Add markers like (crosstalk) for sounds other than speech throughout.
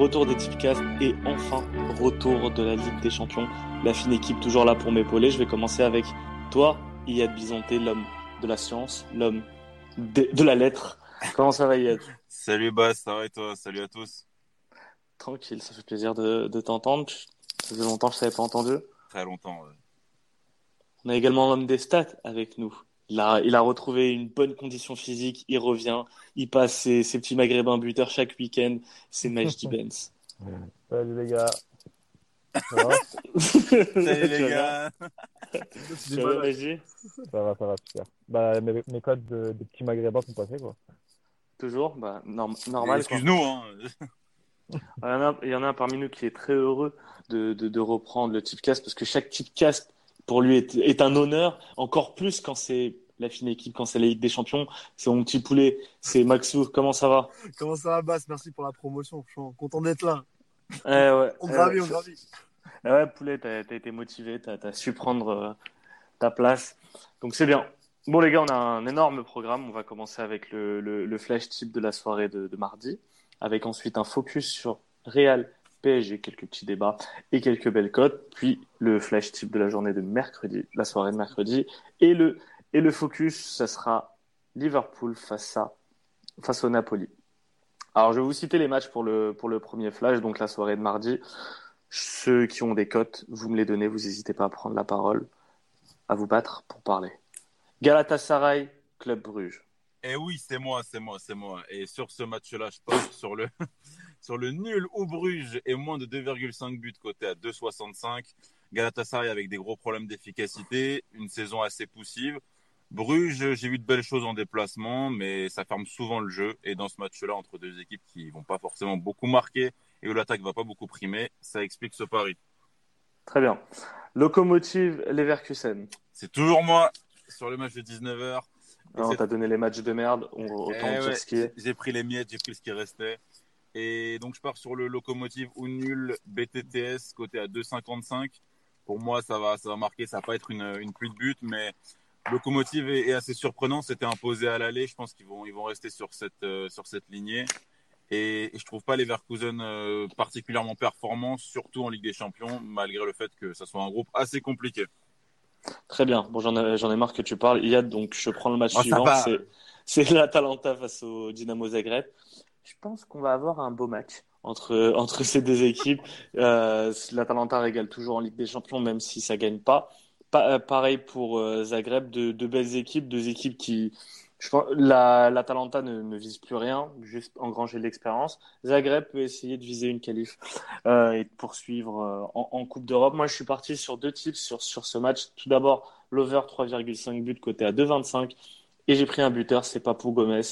retour des Tipcasts et enfin retour de la Ligue des Champions. La fine équipe toujours là pour m'épauler. Je vais commencer avec toi, Iyad Bisonté, l'homme de la science, l'homme de, de la lettre. Comment ça va Iyad? Salut Bas, ça va et toi? Salut à tous. Tranquille, ça fait plaisir de, de t'entendre. Ça faisait longtemps que je t'avais pas entendu. Très longtemps. ouais. On a également l'homme des stats avec nous. Il a, il a retrouvé une bonne condition physique, il revient, il passe ses, ses petits maghrébins buteurs chaque week-end. C'est Majdi (laughs) Benz. Salut les gars. Ça va Salut Tu les gars. Ça va, Majdi Ça va, ça va, super. Bah, mes, mes codes de, de petits maghrébins sont passés, quoi. Toujours? Bah, norm- Normal. Excuse-nous. Hein. Il y, en a, il y en a un parmi nous qui est très heureux de, de, de reprendre le Tipcast parce que chaque Tipcast, pour lui, est, est un honneur, encore plus quand c'est la fine équipe, quand c'est la Ligue des Champions. C'est mon petit poulet, c'est Maxou. Comment ça va? Comment ça va, Bass Merci pour la promotion. Je suis content d'être là. Eh ouais, (laughs) On eh gravit, ouais. on gravit. Ah ouais, poulet, t'as as été motivé, t'as as su prendre euh, ta place. Donc c'est bien. Bon les gars, on a un énorme programme. On va commencer avec le, le, le flash type de la soirée de, de mardi, avec ensuite un focus sur Real PSG, quelques petits débats et quelques belles cotes, puis le flash type de la journée de mercredi, la soirée de mercredi, et le, et le focus, ça sera Liverpool face à face au Napoli. Alors je vais vous citer les matchs pour le, pour le premier flash, donc la soirée de mardi. Ceux qui ont des cotes, vous me les donnez, vous n'hésitez pas à prendre la parole, à vous battre pour parler. Galatasaray, Club Bruges. Eh oui, c'est moi, c'est moi, c'est moi. Et sur ce match-là, je pars sur le, sur le nul au Bruges et moins de 2,5 buts côté à 2,65. Galatasaray avec des gros problèmes d'efficacité, une saison assez poussive. Bruges, j'ai vu de belles choses en déplacement, mais ça ferme souvent le jeu. Et dans ce match-là, entre deux équipes qui vont pas forcément beaucoup marquer et où l'attaque va pas beaucoup primer, ça explique ce pari. Très bien. Locomotive Leverkusen. C'est toujours moi sur le match de 19h. Ah, on t'a donné les matchs de merde, on, autant Eh dire ce qui est. J'ai pris les miettes, j'ai pris ce qui restait. Et donc je pars sur le locomotive ou nul BTTS côté à 2,55. Pour moi, ça va, ça va marquer. Ça va pas être une, une pluie de buts, mais locomotive est, est assez surprenant. C'était imposé à l'aller. Je pense qu'ils vont, ils vont rester sur cette, euh, sur cette lignée. Et, et je trouve pas les Verkusen euh, particulièrement performants, surtout en Ligue des Champions, malgré le fait que ça soit un groupe assez compliqué. Très bien. Bon, j'en ai, j'en ai marre que tu parles. Iyad, donc je prends le match Oh, suivant. va. C'est, c'est l'Atalanta face au Dynamo Zagreb. Je pense qu'on va avoir un beau match entre, (laughs) entre ces deux équipes. Euh, L'Atalanta régale toujours en Ligue des Champions, même si ça gagne pas. Pa- euh, pareil pour euh, Zagreb, de, de belles équipes, deux équipes qui, je pense, la, l'Atalanta ne, vise plus rien, juste engranger de l'expérience. Zagreb peut essayer de viser une qualif et de poursuivre en, Coupe d'Europe. Moi, je suis parti sur deux tips sur, sur ce match. Tout d'abord, l'over 3,5 buts côté à 2,25 et j'ai pris un buteur, c'est Papou Gomez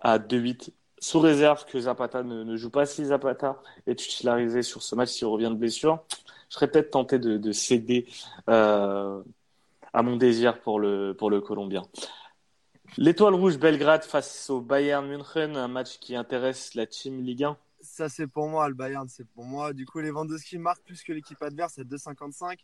à 2,8 sous réserve que Zapata ne, joue pas si Zapata est titularisé sur ce match s'il revient de blessure. Je serais peut-être tenté de, de céder euh, à mon désir pour le, pour le Colombien. L'étoile rouge Belgrade face au Bayern München, un match qui intéresse la team Ligue 1. Ça, c'est pour moi. Le Bayern, c'est pour moi. Du coup, Lewandowski marque plus que l'équipe adverse à 2,55.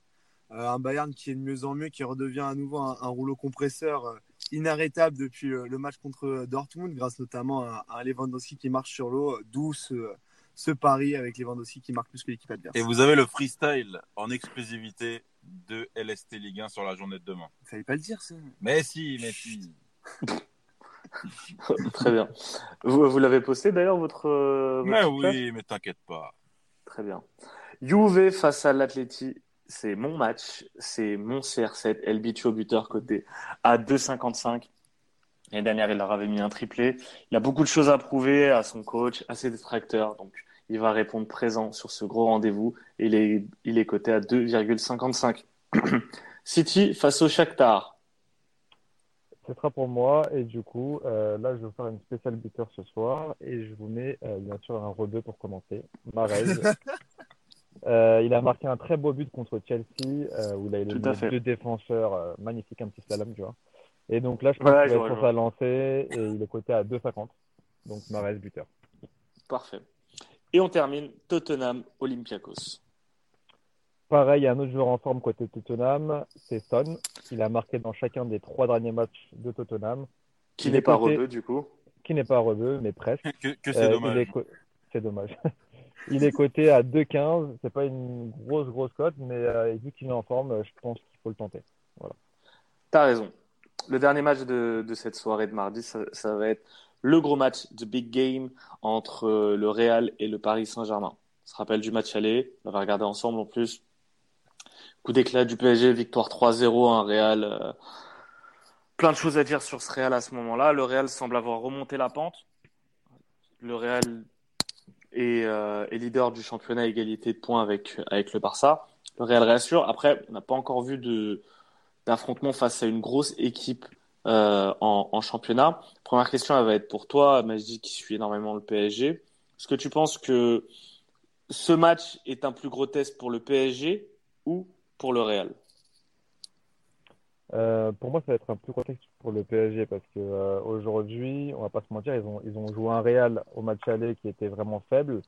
Euh, un Bayern qui est de mieux en mieux, qui redevient à nouveau un, un rouleau compresseur euh, inarrêtable depuis euh, le match contre euh, Dortmund, grâce notamment à, Lewandowski qui marche sur l'eau. D'où ce, ce pari avec Lewandowski qui marque plus que l'équipe adverse. Et vous avez le freestyle en exclusivité de LST Ligue 1 sur la journée de demain. Il fallait pas le dire, ça. Mais si, mais si. (laughs) Très bien. Vous, vous l'avez posté d'ailleurs, votre. euh, Mais oui, mais t'inquiète pas. Très bien. Juve face à l'Atleti, c'est mon match, c'est mon CR7, El Bicho buteur côté à 2,55. L'année dernière, il leur avait mis un triplé. Il a beaucoup de choses à prouver à son coach, à ses détracteurs. Donc, il va répondre présent sur ce gros rendez-vous. Et il est, il est coté à 2,55. (clears throat) City face au Shakhtar. Ce sera pour moi. Et du coup, euh, là, je vais vous faire une spéciale buteur ce soir. Et je vous mets euh, bien sûr un rebeu pour commencer. Marez. (laughs) Euh, il a marqué un très beau but contre Chelsea, euh, où il a à éliminé deux défenseurs euh, magnifiques, un petit slalom, tu vois. Et donc là, je pense Ouais, qu'il va être sa lancée et il est coté à 2,50. Donc Marez buteur. Parfait. Et on termine Tottenham Olympiakos. Pareil, un autre joueur en forme côté Tottenham, c'est Son. Il a marqué dans chacun des trois derniers matchs de Tottenham. Qui n'est pas rebeu, du coup. Qui n'est pas rebeu, mais presque. Que, que c'est dommage. C'est dommage. (laughs) il est coté à 2,15. C'est pas une grosse, grosse cote, mais euh, vu qu'il est en forme, je pense qu'il faut le tenter. Voilà. T'as raison. Le dernier match de, cette soirée de mardi, ça, ça, va être le gros match de Big Game entre euh, le Real et le Paris Saint-Germain. On se rappelle du match aller. On va regarder ensemble en plus. Coup d'éclat du PSG, victoire 3-0, un Real. Euh, plein de choses à dire sur ce Real à ce moment-là. Le Real semble avoir remonté la pente. Le Real euh, est leader du championnat égalité de points avec, le Barça. Le Real réassure. Après, on n'a pas encore vu d'affrontement face à une grosse équipe euh, en, en, championnat. Première question, elle va être pour toi, Majdi, qui suit énormément le PSG. Est-ce que tu penses que ce match est un plus gros test pour le PSG ou pour le Real? Euh, pour moi, ça va être un plus gros test pour le PSG parce que euh, aujourd'hui, on va pas se mentir, ils ont, ils joué un Real au match aller qui était vraiment faible,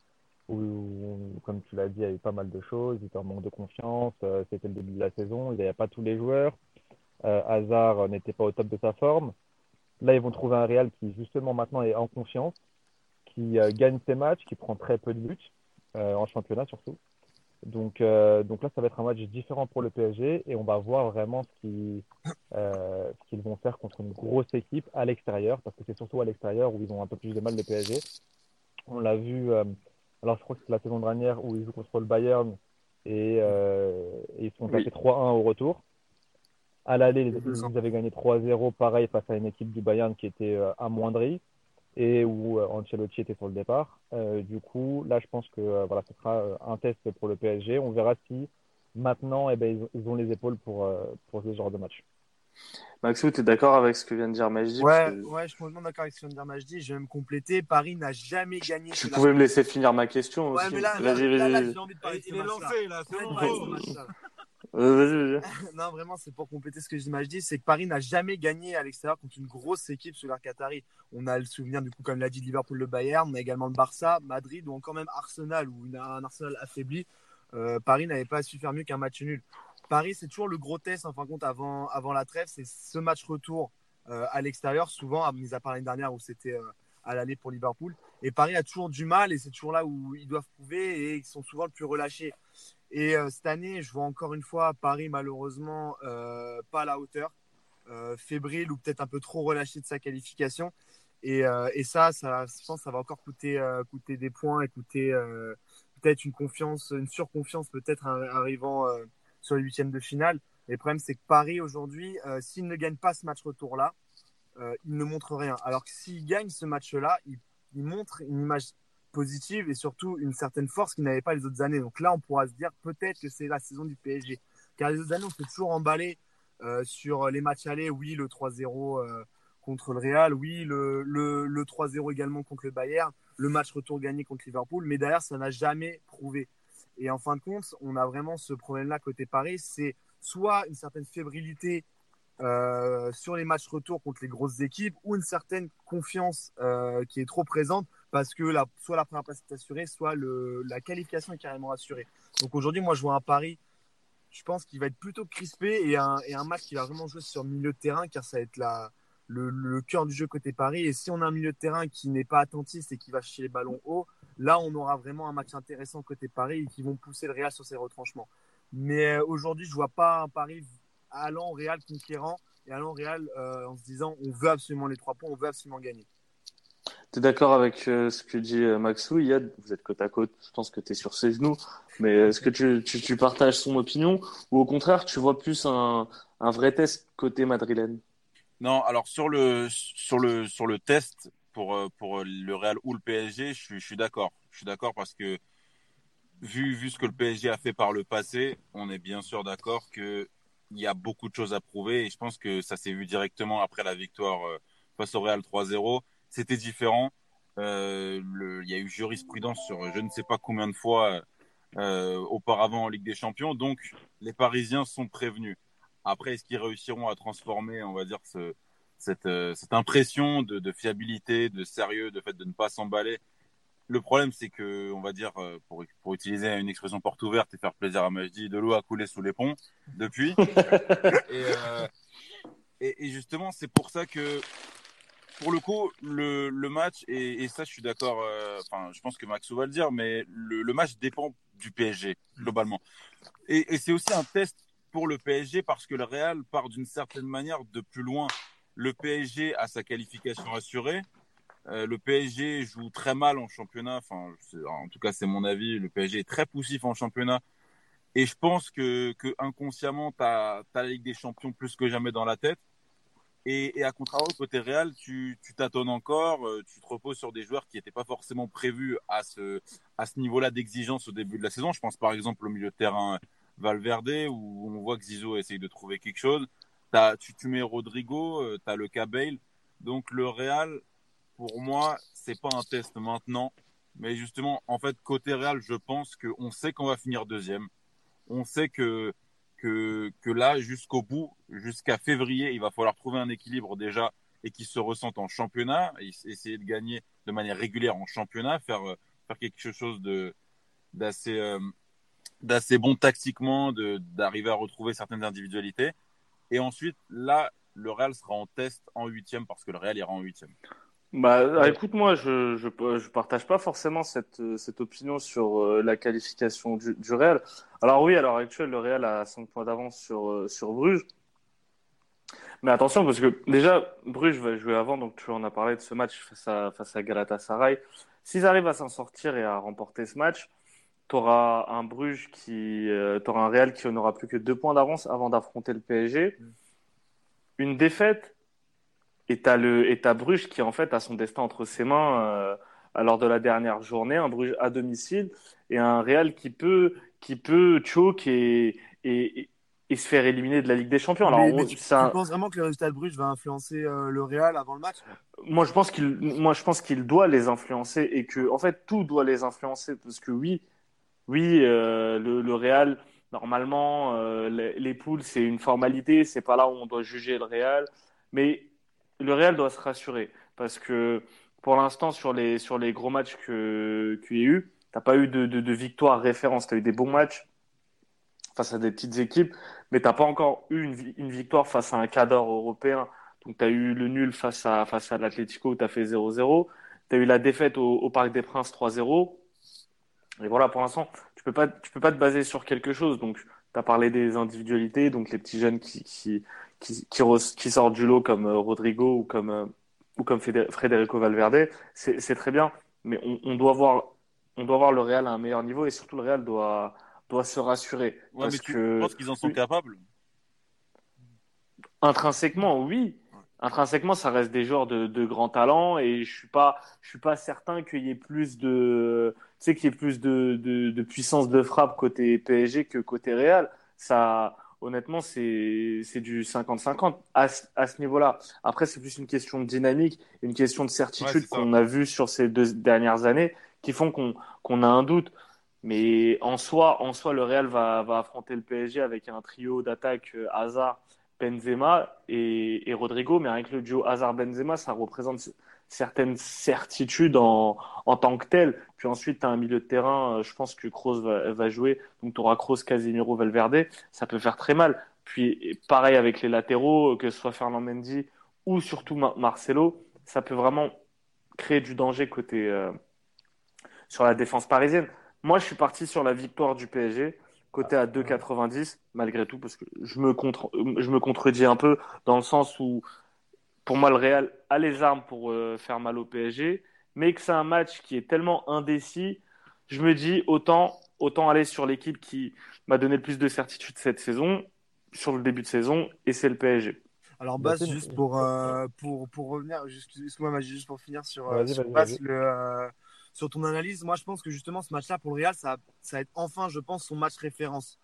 où, comme tu l'as dit, il y a eu pas mal de choses, il était en manque de confiance, euh, c'était le début de la saison, il n'y avait pas tous les joueurs, euh, Hazard n'était pas au top de sa forme. Là, ils vont trouver un Real qui, justement, maintenant est en confiance, qui gagne ses matchs, qui prend très peu de buts, en championnat surtout. Donc, euh, donc là, ça va être un match différent pour le PSG et on va voir vraiment ce qu'ils euh, qu vont faire contre une grosse équipe à l'extérieur, parce que c'est surtout à l'extérieur où ils ont un peu plus de mal le PSG. On l'a vu, euh, alors je crois que c'est la saison dernière où ils jouent contre le Bayern et, euh, et ils sont tapés oui. 3-1 au retour. À l'aller, ils avaient gagné 3-0, pareil, face à une équipe du Bayern qui était euh, amoindrie et où euh, Ancelotti était sur le départ. Euh, du coup, là, je pense que euh, voilà, ce sera un test pour le PSG. On verra si maintenant, eh ben, ils, ils ont les épaules pour, euh, pour ce genre de match. Maxou, tu es d'accord avec ce que vient de dire Majdi? Ouais, que... ouais, je suis complètement d'accord avec ce que vient de dire Majdi. Je vais me compléter. Paris n'a jamais gagné. Tu pouvais la... me laisser finir ma question ouais, aussi. Mais là, là, là, là j'ai envie de parler Il est lancé, là. (laughs) Non, vraiment, c'est pour compléter ce que je dis, c'est que Paris n'a jamais gagné à l'extérieur contre une grosse équipe sous l'air Qatari. On a le souvenir, du coup, comme l'a dit Liverpool, le Bayern, mais également le Barça, Madrid ou encore même Arsenal, où il a un Arsenal affaibli. Euh, Paris n'avait pas su faire mieux qu'un match nul. Paris, c'est toujours le gros test, en fin de compte, avant, avant la trêve, c'est ce match retour euh, à l'extérieur, souvent, mis à part l'année dernière où c'était euh, à l'aller pour Liverpool. Et Paris a toujours du mal et c'est toujours là où ils doivent prouver et ils sont souvent le plus relâchés. Et euh, cette année, je vois encore une fois Paris malheureusement euh, pas à la hauteur, euh, fébrile ou peut-être un peu trop relâché de sa qualification. Et, ça, ça, je pense, que ça va encore coûter, des points et coûter peut-être une confiance, une surconfiance peut-être arrivant sur les huitièmes de finale. Le problème, c'est que Paris aujourd'hui, s'il ne gagne pas ce match retour-là, il ne montre rien. Alors que s'il gagne ce match-là, il, il montre une image positive et surtout une certaine force qu'il n'avait pas les autres années. Donc là, on pourra se dire peut-être que c'est la saison du PSG. Car les autres années, on s'est toujours emballé euh, sur les matchs allés. Oui, le 3-0 euh, contre le Real. Oui, le, le, le 3-0 également contre le Bayern. Le match retour gagné contre Liverpool. Mais derrière, ça n'a jamais prouvé. Et en fin de compte, on a vraiment ce problème-là côté Paris. C'est soit une certaine fébrilité euh, sur les matchs retour contre les grosses équipes ou une certaine confiance qui est trop présente parce que soit la première place est assurée, soit la qualification est carrément assurée. Donc aujourd'hui, moi, je vois un pari, je pense qu'il va être plutôt crispé et un, match qui va vraiment jouer sur milieu de terrain car ça va être le, cœur du jeu côté Paris. Et si on a un milieu de terrain qui n'est pas attentiste et qui va chercher les ballons hauts, là, on aura vraiment un match intéressant côté Paris et qui vont pousser le Real sur ses retranchements. Mais euh, aujourd'hui, je vois pas un pari allant au Real conquérant et allant au Real euh, en se disant on veut absolument les trois points, on veut absolument gagner. Tu es d'accord avec euh, ce que dit euh, Maxou Yad Vous êtes côte à côte, je pense que tu es sur ses genoux, mais est-ce que tu, partages son opinion? Ou au contraire tu vois plus un, vrai test côté madrilène? Non, alors sur le, test pour, euh, pour le Real ou le PSG, je suis, d'accord. Je suis d'accord parce que vu, vu ce que le PSG a fait par le passé, on est bien sûr d'accord que il y a beaucoup de choses à prouver. Et je pense que ça s'est vu directement après la victoire face au Real 3-0 c'était différent. Euh, il y a eu jurisprudence sur je ne sais pas combien de fois euh, auparavant en Ligue des Champions. Donc, les Parisiens sont prévenus. Après, est-ce qu'ils réussiront à transformer, on va dire, ce, cette, euh, cette impression de, de, fiabilité, de sérieux, de fait de ne pas s'emballer? Le problème, c'est que, on va dire, pour, pour utiliser une expression porte ouverte et faire plaisir à Majdi, de l'eau a coulé sous les ponts depuis. (laughs) et, euh, et, et, justement, c'est pour ça que, pour le coup, le, match, et, ça, je suis d'accord, euh, enfin, je pense que Maxou va le dire, mais le, match dépend du PSG, globalement. Et, c'est aussi un test pour le PSG parce que le Real part d'une certaine manière de plus loin. Le PSG a sa qualification assurée. Euh, le PSG joue très mal en championnat. Enfin, en tout cas, c'est mon avis. Le PSG est très poussif en championnat. Et je pense que inconsciemment, tu as, la Ligue des Champions plus que jamais dans la tête. Et, et à contrario, côté Real, tu tâtonnes encore, euh, tu te reposes sur des joueurs qui n'étaient pas forcément prévus à ce, à ce niveau-là d'exigence au début de la saison. Je pense par exemple au milieu de terrain Valverde, où on voit que Zizou essaye de trouver quelque chose. As, tu, tu mets Rodrigo, euh, tu as le cas. Donc le Real, pour moi, c'est pas un test maintenant. Mais justement, en fait, côté Real, je pense qu'on sait qu'on va finir deuxième. On sait que, que, là, jusqu'au bout, jusqu'à février, il va falloir trouver un équilibre déjà et qui se ressente en championnat, essayer de gagner de manière régulière en championnat, faire, faire quelque chose d'assez euh, d'assez bon tactiquement, d'arriver à retrouver certaines individualités. Et ensuite, là, le Real sera en test en huitième parce que le Real ira en huitième. Bah, écoute, moi, je, je, je, partage pas forcément cette, cette opinion sur euh, la qualification du, du, Real. Alors oui, à l'heure actuelle, le Real a 5 points d'avance sur, euh, sur Bruges. Mais attention, parce que déjà, Bruges va jouer avant, donc tu en as parlé de ce match face à, face à Galatasaray. S'ils arrivent à s'en sortir et à remporter ce match, tu auras un Bruges qui, euh, auras un Real qui n'aura plus que deux points d'avance avant d'affronter le PSG. Une défaite, et tu le, et as Bruges qui en fait a son destin entre ses mains euh, lors de la dernière journée, un Bruges à domicile et un Real qui peut, qui peut choke et, et, et se faire éliminer de la Ligue des Champions. Alors, mais, mais tu, ça... tu, penses vraiment que le résultat de Bruges va influencer euh, le Real avant le match? Moi, je pense qu'il, moi, je pense qu'il doit les influencer et que, en fait, tout doit les influencer parce que oui, oui, euh, le, le, Real, normalement, euh, les, les, poules, c'est une formalité, c'est pas là où on doit juger le Real, mais le Real doit se rassurer parce que pour l'instant, sur les, sur les gros matchs que qu'il y a eu, t'as pas eu de, de, victoire référence, tu as eu des bons matchs face à des petites équipes, mais t'as pas encore eu une, victoire face à un cadre européen. Donc, tu as eu le nul face à, face à l'Atlético où tu as fait 0-0. Tu as eu la défaite au, Parc des Princes 3-0. Et voilà, pour l'instant, tu peux pas, tu peux pas te baser sur quelque chose. Donc, tu as parlé des individualités, donc les petits jeunes qui, qui, qui, qui sortent du lot comme euh, Rodrigo ou comme, euh, ou comme Federico Valverde, c'est très bien. Mais on, on, doit voir, on doit voir le Real à un meilleur niveau et surtout le Real doit, doit se rassurer. Ouais, parce mais tu que... penses qu'ils en sont capables? Intrinsèquement, oui intrinsèquement, ça reste des joueurs de, de grand talent et je suis pas, je suis pas certain qu'il y ait plus de, tu sais, qu'il y ait plus de, de, de, puissance de frappe côté PSG que côté Real. Ça, honnêtement, c'est, du 50-50 à, à ce niveau-là. Après, c'est plus une question de dynamique, une question de certitude ouais, qu'on a vu sur ces deux dernières années qui font qu'on, qu'on a un doute. Mais en soi, en soi, le Real va, va affronter le PSG avec un trio d'attaque euh, Hazard, Benzema et, et, Rodrigo, mais avec le duo Hazard-Benzema, ça représente certaines certitudes en, en tant que tel. Puis ensuite, tu as un milieu de terrain, euh, je pense que Kroos va, va jouer, donc tu auras Kroos, Casemiro, Valverde, ça peut faire très mal. Puis pareil avec les latéraux, que ce soit Fernand Mendy ou surtout Marcelo, ça peut vraiment créer du danger côté euh, sur la défense parisienne. Moi, je suis parti sur la victoire du PSG côté à 2,90 malgré tout parce que je me, contre, je me contredis un peu dans le sens où pour moi le Real a les armes pour euh, faire mal au PSG mais que c'est un match qui est tellement indécis je me dis autant autant aller sur l'équipe qui m'a donné le plus de certitude cette saison sur le début de sason et c'est le PSG alors Bas juste pour, euh, pour, pour revenir excuse-moi juste pour finir sur, euh, sur Bas, le euh, sur ton analyse, moi je pense que justement ce match-là pour le Real, ça, ça va être enfin, je pense, son match référence.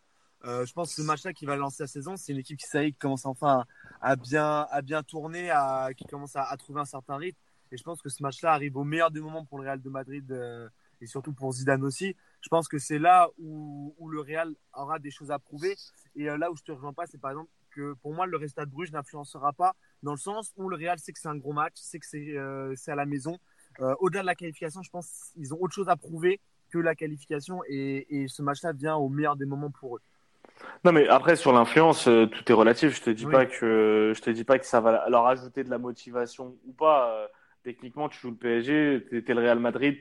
Euh, je pense que ce match-là qui va lancer la saison, c'est une équipe qui, ça qui commence enfin à, bien, à bien tourner, qui commence à, trouver un certain rythme. Et je pense que ce match-là arrive au meilleur des moments pour le Real de Madrid euh, et surtout pour Zidane aussi. Je pense que c'est là où, le Real aura des choses à prouver. Et euh, là où je te rejoins pas, c'est par exemple que pour moi, le résultat de Bruges n'influencera pas dans le sens où le Real sait que c'est un gros match, sait que c'est à la maison au-delà de la qualification, je pense qu'ils ont autre chose à prouver que la qualification et ce match-là vient au meilleur des moments pour eux. Non, mais après, sur l'influence, euh, tout est relatif. Je te dis pas que, je te dis pas que ça va leur ajouter de la motivation ou pas. Euh, techniquement, tu joues le PSG, tu es le Real Madrid,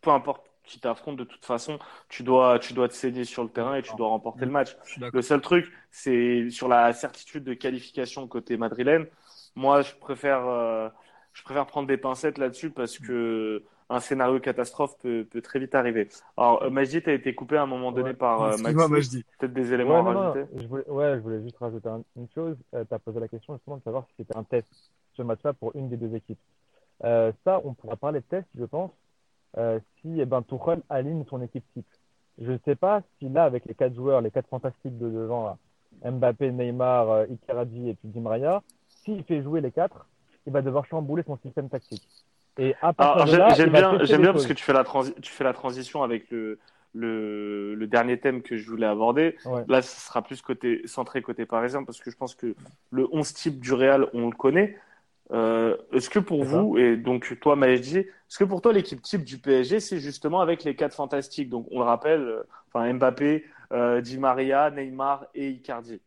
peu importe qui t'affronte, de toute façon, tu dois, tu dois te saigner sur le terrain et tu dois remporter le match. Le seul truc, c'est sur la certitude de qualification côté madrilène. Moi, je préfère, euh, je préfère prendre des pincettes là-dessus parce que un scénario catastrophe peut, peut très vite arriver. Alors, euh, Majdi, tu as été coupé à un moment donné par euh, Max. Peut-être des éléments à rajouter je voulais, Ouais, je voulais juste rajouter une chose. Euh, tu as posé la question justement de savoir si c'était un test, ce match-là, pour une des deux équipes. Euh, ça, on pourra parler de test, je pense, euh, si eh ben, Tuchel aligne son équipe type. Je ne sais pas si là, avec les quatre joueurs, les quatre fantastiques de devant, Mbappé, Neymar, Icardi et puis Di Maria, s'il fait jouer les quatre, il va devoir chambouler son système tactique. Et à partir de là, j'aime bien, j'aime bien parce que tu fais la, tu fais la transition avec le, le, le, dernier thème que je voulais aborder. Là, ce sera plus côté centré côté parisien parce que je pense que le 11 type du Real, on le connaît. Euh, est-ce que pour vous, et donc toi Maëji, est-ce que pour toi l'équipe type du PSG, c'est justement avec les quatre fantastiques? Donc on le rappelle, euh, enfin Mbappé, euh, Di Maria, Neymar et Icardi.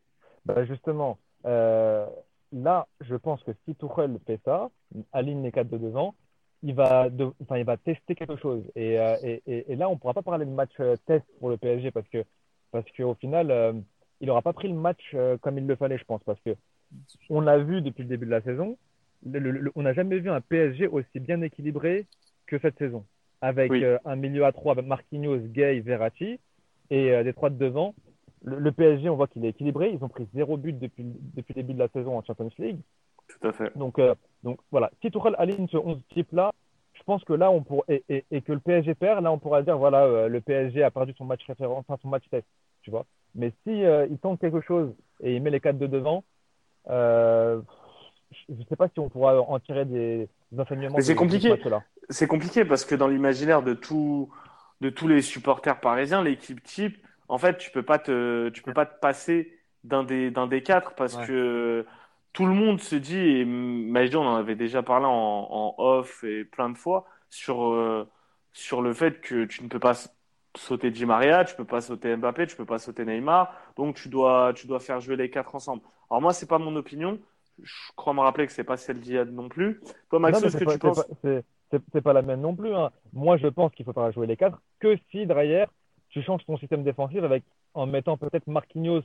Bah justement, euh, là, je pense que si Tuchel fait ça, aligne les quatre de devant, il va, de, enfin, il va tester quelque chose. Et, euh, et, et, et là, on ne pourra pas parler de match euh, test pour le PSG parce que parce qu'au final, euh, il n'aura pas pris le match comme il le fallait, je pense, parce que on l'a vu depuis le début de la saison. Le, on n'a jamais vu un PSG aussi bien équilibré que cette saison, avec un milieu à trois, Marquinhos, Gay, Verratti, et des trois de devant. Le, PSG, on voit qu'il est équilibré. Ils ont pris zéro but depuis, depuis le début de la saison en Champions League. Tout à fait. Donc, donc voilà, si Tourelle aligne ce 11 type-là, je pense que là, on pour... et, et, et, que le PSG perd, là, on pourra dire, voilà, euh, le PSG a perdu son match référence, enfin, son match test, tu vois. Mais si euh, il tente quelque chose et il met les quatre de devant, euh, je ne sais pas si on pourra en tirer des, des enseignements. Mais c'est compliqué. C'est compliqué parce que dans l'imaginaire de, tout, de tous les supporters parisiens, l'équipe type, en fait, tu peux pas te, tu peux pas te passer d'un des, d'un des quatre parce ouais. que tout le monde se dit, et Majdi, on en avait déjà parlé en, en, off et plein de fois, sur, euh, sur le fait que tu ne peux pas sauter Di Maria, tu peux pas sauter Mbappé, tu peux pas sauter Neymar, donc tu dois, tu dois faire jouer les quatre ensemble. Alors moi, c'est pas mon opinion, je crois me rappeler que c'est pas celle d'Iad non plus. Toi, Max, ce que pas, tu penses C'est pas la même non plus. Hein. Moi, je pense qu'il faut pas jouer les quatre, que si derrière, tu changes ton système défensif avec, en mettant peut-être Marquinhos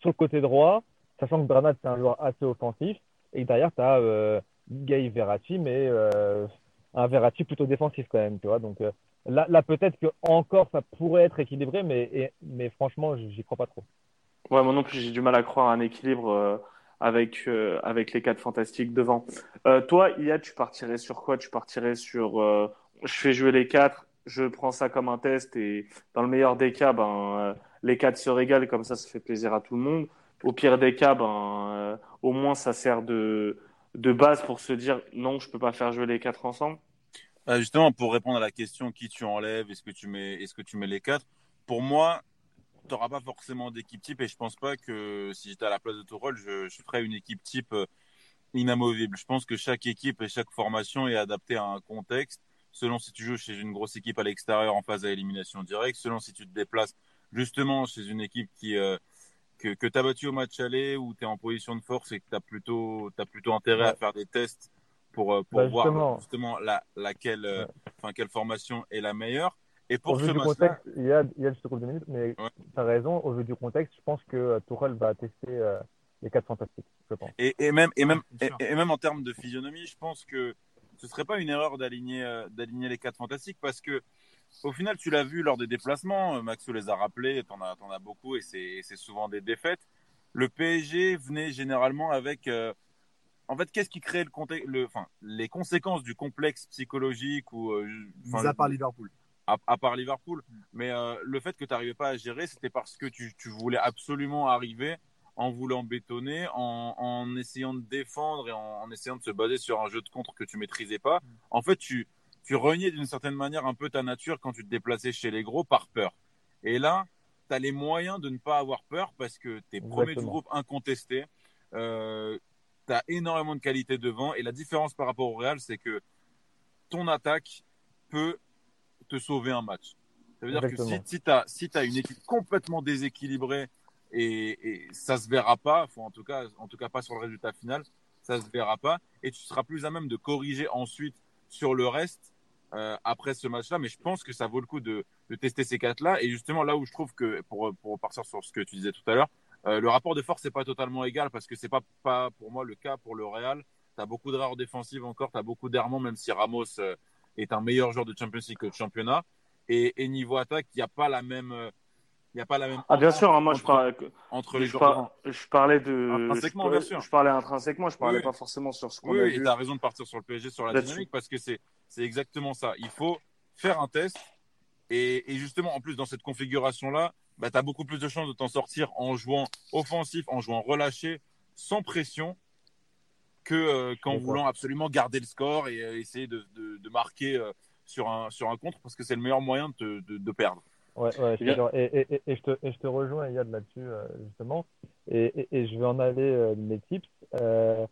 sur le côté droit, sachant que Bernat, c'est un joueur assez offensif, et derrière, tu as euh, Gay Verratti, mais euh, un Verratti plutôt défensif quand même, tu vois. Donc euh, là, peut-être que encore ça pourrait être équilibré, mais, et, mais franchement, j'y crois pas trop. Ouais, moi non plus, j'ai du mal à croire à un équilibre euh, avec, avec les quatre fantastiques devant. Toi, Ia, tu partirais sur quoi? Tu partirais sur je fais jouer les quatre, je prends ça comme un test, et dans le meilleur des cas, ben, les quatre se régalent, comme ça, ça fait plaisir à tout le monde au pire des cas, ben, euh, au moins ça sert de, de base pour se dire non, je peux pas faire jouer les quatre ensemble. Euh, justement, pour répondre à la question qui tu enlèves, est-ce que tu mets, est-ce que tu mets les quatre? Pour moi, tu n'auras pas forcément d'équipe type et je pense pas que si j'étais à la place de Tourelle, je, je ferais une équipe type euh, inamovible. Je pense que chaque équipe et chaque formation est adaptée à un contexte. Selon si tu joues chez une grosse équipe à l'extérieur en phase à élimination directe, selon si tu te déplaces justement chez une équipe qui que, que tu as battu au match aller ou tu es en position de force et que tu as plutôt, as plutôt intérêt ouais. à faire des tests pour, euh, pour bah, voir justement, justement la, laquelle, euh, enfin, quelle formation est la meilleure. Et pour au vu ce du contexte, il y a, il y a juste deux minutes, mais ouais. tu as raison, au vu du contexte, je pense que euh, Tourelle va tester euh, les quatre fantastiques, je pense. Et, et même, et, même, et, et, même en termes de physionomie, je pense que ce serait pas une erreur d'aligner euh, d'aligner les quatre fantastiques parce que au final, tu l'as vu lors des déplacements, euh, Maxo les a rappelés, t'en as, en as beaucoup et c'est souvent des défaites. Le PSG venait généralement avec. Euh, en fait, qu'est-ce qui crée le contexte, le, enfin, les conséquences du complexe psychologique ou. Euh, à part Liverpool. À, à part Liverpool. Mais euh, le fait que tu n'arrivais pas à gérer, c'était parce que tu, tu, voulais absolument arriver en voulant bétonner, en, en essayant de défendre et en, en, essayant de se baser sur un jeu de contre que tu maîtrisais pas. En fait, tu tu reniais d'une certaine manière un peu ta nature quand tu te déplaçais chez les gros par peur. Et là, tu as les moyens de ne pas avoir peur parce que tu es premier du groupe incontesté. Euh, tu as énormément de qualité devant. Et la différence par rapport au Real, c'est que ton attaque peut te sauver un match. Ça veut dire Exactement. que si, si tu as, si as une équipe complètement déséquilibrée et, et ça se verra pas, enfin, en, tout cas, en tout cas pas sur le résultat final, ça se verra pas et tu seras plus à même de corriger ensuite sur le reste euh, après ce match-là. Mais je pense que ça vaut le coup de, de tester ces quatre-là. Et justement, là où je trouve que, pour, pour partir sur ce que tu disais tout à l'heure, euh, le rapport de force n'est pas totalement égal parce que c'est pas, pas pour moi le cas pour le Real. Tu as beaucoup d'erreurs défensives encore, tu as beaucoup d'errements, même si Ramos euh, est un meilleur joueur de Champions League que de championnat. Et, et niveau attaque, il n'y a pas la même. Il n'y a pas la même Ah, bien sûr, hein, moi je parlais, entre les je, par- je parlais de. Intrinsèquement, je, bien sûr. je parlais intrinsèquement, je parlais Oui. pas forcément sur ce qu'on Oui, a oui, tu as raison de partir sur le PSG, sur la dynamique, parce que c'est exactement ça. Il faut faire un test. Et, et justement, en plus, dans cette configuration-là, bah, tu as beaucoup plus de chances de t'en sortir en jouant offensif, en jouant relâché, sans pression, euh, qu'en voulant absolument garder le score et euh, essayer de, de, de marquer euh, sur, un, sur un contre, parce que c'est le meilleur moyen de, de perdre. Ouais, ouais, je suis Bien. et, et, et, et je te, et je te rejoins, Yad, là-dessus, euh, justement. Et, et, et je vais en aller euh, mes tips. Euh,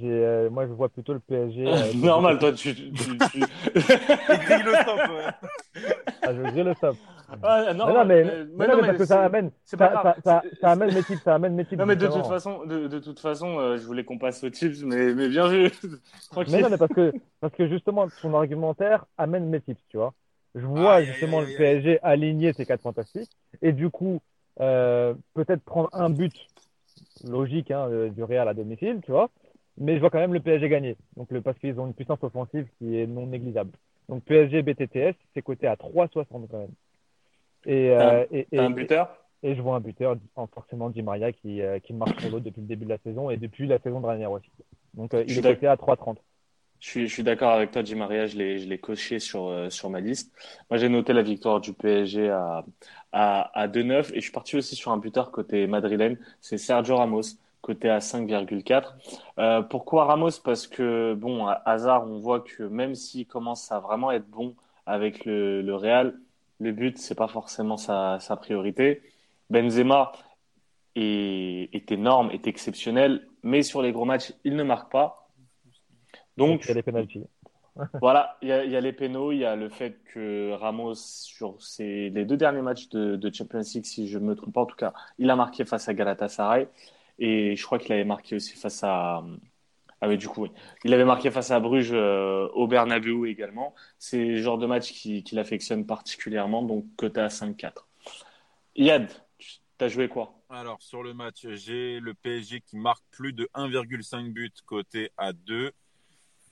j'ai, euh, moi, je vois plutôt le PSG. euh, (laughs) Normal, toi, tu. tu, tu- tu- (laughs) Et grille le stop. ouais. Ah, je grille le stop. Ah, non, Mais non, mais, mais- mais mais non, non, mais parce que ça amène, c'est ça, pas ça, ça, ça amène mes tips, ça amène mes tips. Non, mais de toute façon, de, de toute façon, euh, je voulais qu'on passe aux tips, mais, mais bien vu. (laughs) Tranquille. Mais non, mais parce que, parce que justement, ton argumentaire amène mes tips, tu vois. Je vois Aïe, aïe, justement aïe, le. PSG aligner ses quatre fantastiques et du coup, euh, peut-être prendre un but logique hein, euh, du Real à domicile, tu vois. Mais je vois quand même le PSG gagner. Donc, le, parce qu'ils ont une puissance offensive qui est non négligeable. Donc, PSG BTTS, c'est coté à 3,60 quand même. Et, euh, un et- buteur? et je vois un buteur, en forcément Di Maria, qui, euh, qui marche sur l'autre depuis le début de la saison et depuis la saison dernière aussi. Donc, euh, il est coté à 3,30. Je suis, d'accord avec toi, Di Maria, je l'ai, coché sur, euh, sur ma liste. Moi, j'ai noté la victoire du PSG à, à, à 2-9 et je suis parti aussi sur un buteur côté madrilène, c'est Sergio Ramos, côté à 5,4. Euh, pourquoi Ramos? Parce que, bon, à Hazard, on voit que même s'il commence à vraiment être bon avec le, Real, le but, c'est pas forcément sa, priorité. Benzema est énorme, est exceptionnel, mais sur les gros matchs, il ne marque pas. Donc, Il y a les pénaltys. (laughs) voilà, il y a, il y a les pénaux, il y a le fait que Ramos, sur ses, les deux derniers matchs de, de Champions League, si je me trompe pas, en tout cas, il a marqué face à Galatasaray et je crois qu'il avait marqué aussi face à. Ah oui, du coup, oui. Il avait marqué face à Bruges euh, au Bernabeu également. C'est le genre de match qui- qu'il affectionne particulièrement, donc coté à 5-4. Yad, tu as joué quoi? Alors, sur le match, j'ai le PSG qui marque plus de 1,5 buts côté à 2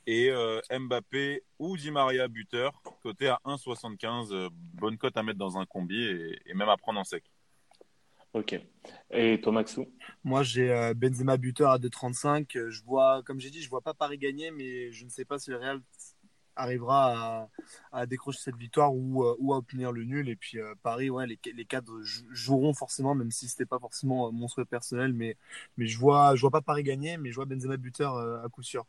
et euh, Mbappé ou Di Maria buteur côté à 1,75. Euh, bonne cote à mettre dans un combi et, et même à prendre en sec. Ok. Et toi, Maxou? Moi, j'ai euh, Benzema buteur à 2,35. Euh, Je vois, comme j'ai dit, je vois pas Paris gagner, mais je ne sais pas si le Real arrivera à, à décrocher cette victoire ou, euh, ou à obtenir le nul. Et puis euh, Paris, ouais, les, les cadres jou- joueront forcément, même si c'était pas forcément mon souhait personnel. Mais, mais je vois, je vois pas Paris gagner, mais je vois Benzema buteur euh, à coup sûr.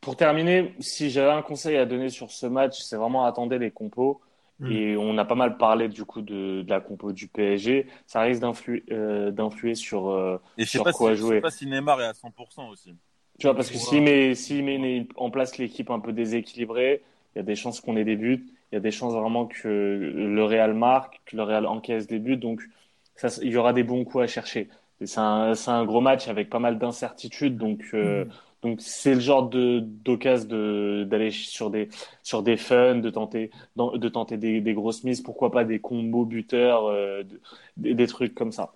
Pour terminer, si j'avais un conseil à donner sur ce match, c'est vraiment attendre les compos. Mm. Et on a pas mal parlé du coup de, de la compo du PSG. Ça risque d'influer, euh, d'influer sur, euh, Et Sur pas, quoi si, je sais jouer. pas si Neymar est à 100% aussi. tu vois, parce que s'il met, s'il met en place l'équipe un peu déséquilibrée, il y a des chances qu'on ait des buts. Il y a des chances vraiment que le Real marque, que le Real encaisse des buts. Donc, ça, il y aura des bons coups à chercher. Et C'est un, c'est un gros match avec pas mal d'incertitudes. Donc, euh, Mm. Donc c'est le genre de d'occasion de d'aller sur des sur des fun, de tenter de tenter des, grosses mises, pourquoi pas des combos buteurs, euh, de- des, trucs comme ça.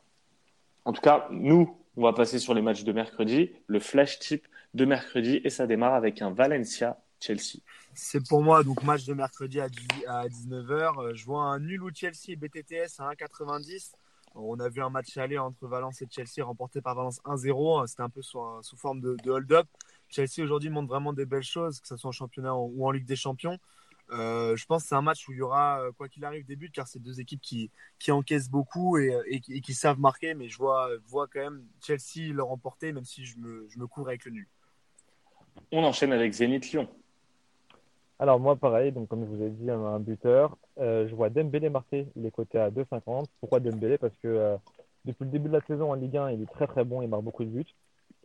En tout cas, nous, on va passer sur les matchs de mercredi, le flash tip de mercredi et ça démarre avec un Valencia Chelsea. C'est pour moi, donc match de mercredi à, 10 à 19h. Je vois un nul ou Chelsea BTTS à 1,90. On a vu un match aller entre Valence et Chelsea remporté par Valence 1-0. C'était un peu sous, forme de, hold-up. Chelsea aujourd'hui montre vraiment des belles choses, que ce soit en championnat ou en Ligue des Champions. Euh, je pense que c'est un match où il y aura, euh, quoi qu'il arrive, des buts, car c'est deux équipes qui, qui encaissent beaucoup et, qui- savent marquer. Mais je vois, quand même Chelsea le remporter, même si je me, je me cours avec le nul. On enchaîne avec Zénith Lyon. Alors moi pareil, donc comme je vous ai dit, un, buteur. Euh, je vois Dembélé marquer, il est coté à 2,50. Pourquoi Dembélé? Parce que euh, depuis le début de la saison en Ligue 1, il est très très bon, il marque beaucoup de buts.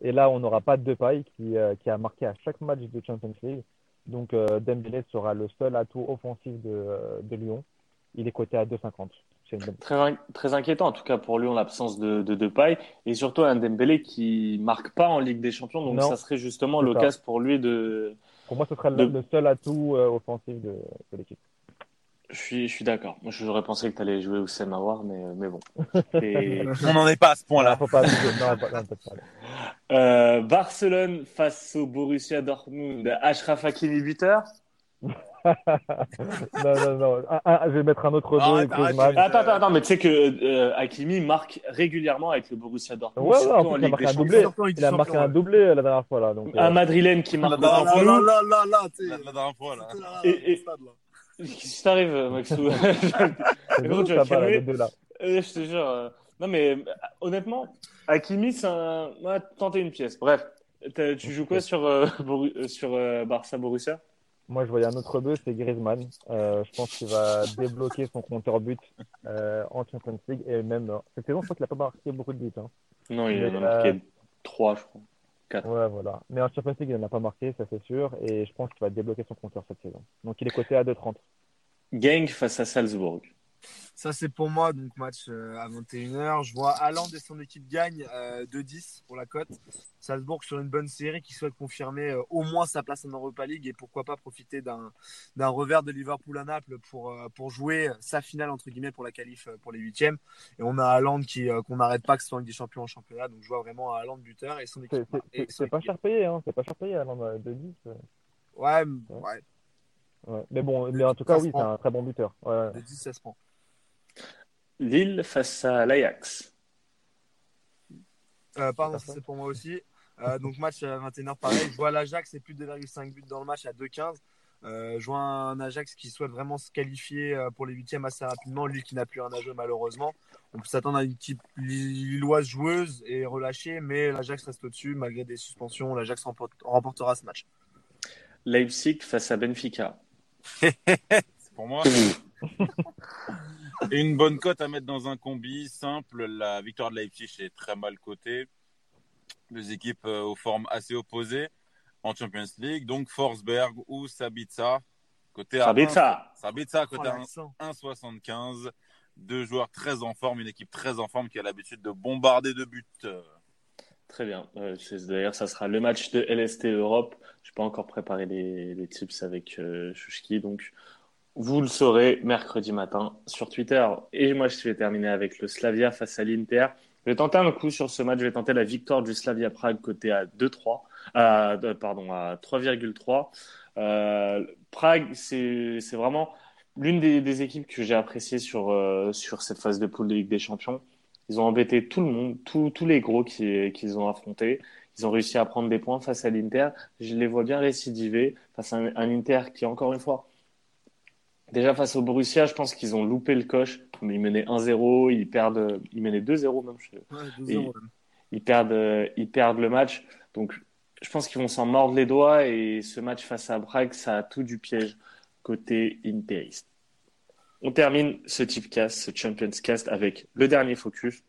Et là, on n'aura pas de Depay qui, euh, qui a marqué à chaque match de Champions League. Donc Dembélé sera le seul atout offensif de, de Lyon. Il est coté à 2,50. C'est une bonne- Très, très inquiétant en tout cas pour Lyon l'absence de, de Depay et surtout un Dembélé qui marque pas en Ligue des Champions donc Non. ça serait justement l'occasion pour lui de Pour moi, ce sera le, De- le seul atout euh, offensif de, de l'équipe. je suis je suis d'accord. Moi j'aurais pensé que tu allais jouer Oussem Aouar mais mais bon. (laughs) Et On n'en est pas à ce point-là. euh, Barcelone face au Borussia Dortmund. Achraf Hakimi buteur (laughs) (laughs) non, non, non. Un- un- je vais mettre un autre arrête. attends attends attends mais tu sais que euh, Hakimi marque régulièrement avec le Borussia Dortmund Ouais, ouais, surtout en en plus, il a marqué un doublé. Il a marqué un doublé euh, la dernière fois, là. Donc, un euh, Madrilène qui marque La dernière fois, là. La, la dernière fois, là. Et- et-. Qu'est-ce qui t'arrive Maxou? (laughs) (laughs) Tu vas là, deux, là. Euh, je te jure. euh, Non, mais honnêtement, Hakimi, c'est un. Ouais, tenter une pièce. Bref, tu joues quoi sur, sur euh, Barça Borussia? Moi, je voyais un autre deux, c'est Griezmann. Euh, je pense qu'il va débloquer son compteur but euh, en Champions League. Et même, euh, cette saison, je crois qu'il n'a pas marqué beaucoup de buts. Hein. Non, il en a marqué 3, je crois. Ouais, voilà. Mais en Champions League, il n'en a pas marqué, ça c'est sûr. Et je pense qu'il va débloquer son compteur cette saison. Donc, il est coté à 2,30. Gang face à Salzbourg. Ça, c'est pour moi, donc match euh, à 21h. Je vois Haaland et son équipe gagne euh, 2-10 pour la cote. Salzbourg sur une bonne série qui souhaite confirmer euh, au moins sa place en Europa League et pourquoi pas profiter d'un revers de Liverpool à Naples pour, euh, pour jouer sa finale, entre guillemets, pour la qualif pour les huitièmes. Et on a Haaland qui, qu'on n'arrête pas que ce soit Ligue des Champions en championnat. Donc, je vois vraiment Haaland buteur et son équipe. c'est- pas cher payé, hein. C'est pas cher payé, Haaland, euh, 2,10. euh. Ouais, ouais. Ouais. Mais bon, mais en tout cas, oui, c'est un très bon buteur. Ouais. 2-10, ça se prend. Lille face à l'Ajax. Euh, pardon, c'est pour moi aussi. Euh, donc match à 21h pareil. Je vois l'Ajax c'est plus de 2,5 buts dans le match à 2,15. Euh, je vois un Ajax qui souhaite vraiment se qualifier euh, pour les huitièmes assez rapidement. Lui qui n'a plus à jouer malheureusement. On peut s'attendre à une équipe lilloise joueuse et relâchée, mais l'Ajax reste au-dessus malgré des suspensions. L'Ajax remporte- remportera ce match. Leipzig face à Benfica. (laughs) C'est pour moi. (laughs) Une bonne cote à mettre dans un combi simple. La victoire de Leipzig est très mal cotée. Deux équipes euh, aux formes assez opposées en Champions League. Donc Forsberg ou Sabitza. Côté à Sabitza. côté à l'accent. 1,75. Deux joueurs très en forme, une équipe très en forme qui a l'habitude de bombarder de buts. Très bien. Euh, c'est- D'ailleurs, ça sera le match de LST Europe. Je n'ai pas encore préparé les, les tips avec euh, Chouchki, donc vous le saurez mercredi matin sur Twitter. Et moi, je vais terminer avec le Slavia face à l'Inter. Je vais tenter un coup sur ce match. Je vais tenter la victoire du Slavia Prague côté à 2-3, à, euh, pardon, à 3,3. Euh, Prague, c'est vraiment l'une des, équipes que j'ai appréciées sur, euh, sur cette phase de poule de Ligue des Champions. Ils ont embêté tout le monde, tous tous les gros qui- qu'ils ont affrontés. Ils ont réussi à prendre des points face à l'Inter. Je les vois bien récidiver face à un Inter qui, encore une fois, déjà face au Borussia, je pense qu'ils ont loupé le coche. Mais Ils menaient 1-0, ils perdent, ils menaient 2-0 même. je- Ouais, 2-0, Et- ouais. ils perdent, ils perdent le match. Donc, je pense qu'ils vont s'en mordre les doigts et ce match face à Prague, ça a tout du piège côté interiste. On termine ce type cast, ce Champions Cast avec le dernier focus.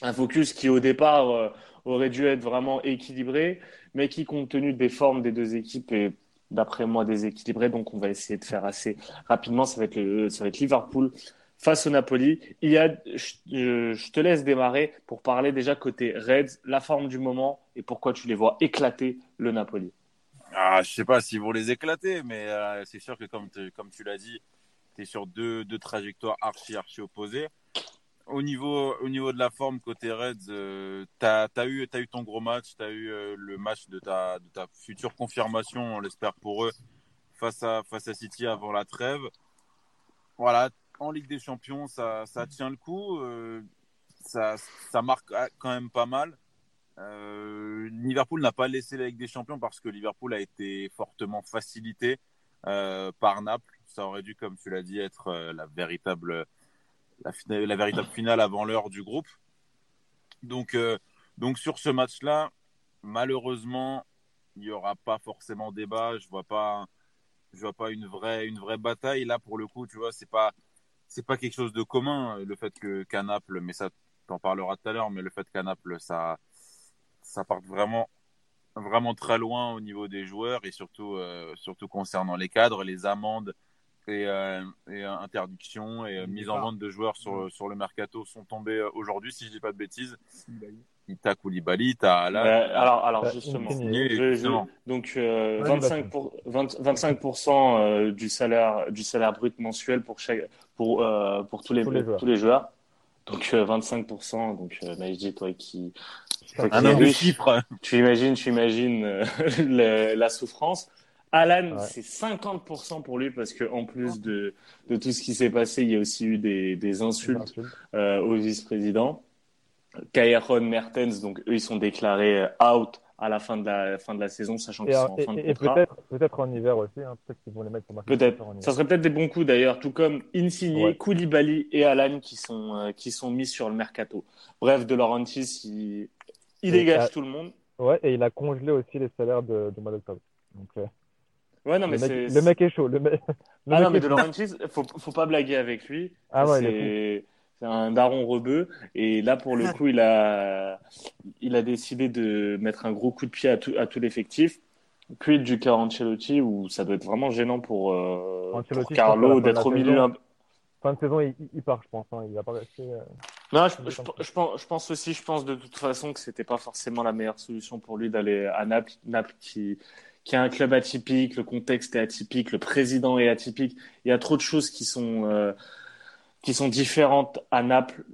Un focus qui, au départ, euh, aurait dû être vraiment équilibré, mais qui, compte tenu des formes des deux équipes, est, d'après moi, déséquilibré. Donc, on va essayer de faire assez rapidement. Ça va être, ça va être Liverpool face au Napoli. Il je, te laisse démarrer pour parler déjà côté Reds, la forme du moment et pourquoi tu les vois éclater le Napoli. Ah, je sais pas s'ils vont les éclater, mais euh, c'est sûr que comme, comme tu l'as dit, tu es sur deux, deux trajectoires archi, archi opposées. Au niveau, au niveau de la forme côté Reds, euh, tu as, eu, t'as eu ton gros match, tu as eu euh, le match de ta, de ta future confirmation, on l'espère pour eux, face à, face à City avant la trêve. Voilà, en Ligue des Champions, ça, ça tient le coup, euh, ça, ça marque quand même pas mal. Euh, Liverpool n'a pas laissé la Ligue des Champions parce que Liverpool a été fortement facilité par Naples. Ça aurait dû, comme tu l'as dit, être la véritable, la, véritable finale avant l'heure du groupe. Donc, euh, donc sur ce match-là, malheureusement, il n'y aura pas forcément débat. Je vois pas, vois pas une vraie, une vraie bataille. Là, pour le coup, tu vois, c'est pas, pas quelque chose de commun le fait que qu'à mais ça, t'en parleras tout à l'heure, mais le fait qu'à Naples, ça, ça parte vraiment vraiment très loin au niveau des joueurs et surtout, euh, surtout concernant les cadres, les amendes et, euh, et euh, interdictions et euh, mise en vente de joueurs sur, sur le mercato sont tombés euh, aujourd'hui, si je dis pas de bêtises. T'as Koulibaly, t'as Alan. Ouais, alors, alors Bah, justement, je- je- donc euh, Ouais, 25 pour, 20 25% euh, du salaire du salaire brut mensuel pour chaque pour euh, pour tous les Tous les joueurs. tous les joueurs. Donc euh, 25%. Donc euh, Majdi, toi qui toi qui Un homme de riche, chiffres. tu imagines tu imagines euh, (laughs) le- la souffrance. Alan, Ouais. c'est 50% pour lui parce que en plus de de tout ce qui s'est passé, il y a aussi eu des des insultes euh, au vice-président. Cameron Mertens, donc eux, ils sont déclarés euh, out à la fin de la fin de la saison, sachant qu'ils sont en fin de et- et contrat. peut-être peut-être en hiver aussi, hein, peut-être qu'ils vont les mettre pour marquer Peut-être. Ça serait peut-être des bons coups d'ailleurs, tout comme Insigne, Ouais. Koulibaly et Alan qui sont euh, qui sont mis sur le mercato. Bref, De Laurentiis, il, dégage tout le monde. Ouais, et il a congelé aussi les salaires de, du mois d'octobre. Donc, euh, Ouais, non mais le, mec, c'est le mec est chaud. Le, le ah mec non mais De. Laurentiis, faut faut pas blaguer avec lui. Ah ouais, c'est un daron rebeu et là pour le coup il a il a décidé de mettre un gros coup de pied à tout à tout l'effectif. Puis du cas Ancelotti où ça doit être vraiment gênant pour, euh, pour Carlo d'être au milieu. un- Fin de saison, il, il part, je pense. hein. Il va pas rester. euh, Non, pense, je pense aussi, je pense de toute façon que c'était pas forcément la meilleure solution pour lui d'aller à Naples. Naples qui, qui est un club atypique, le contexte est atypique, le président est atypique. Il y a trop de choses qui sont, euh, qui sont différentes à Naples.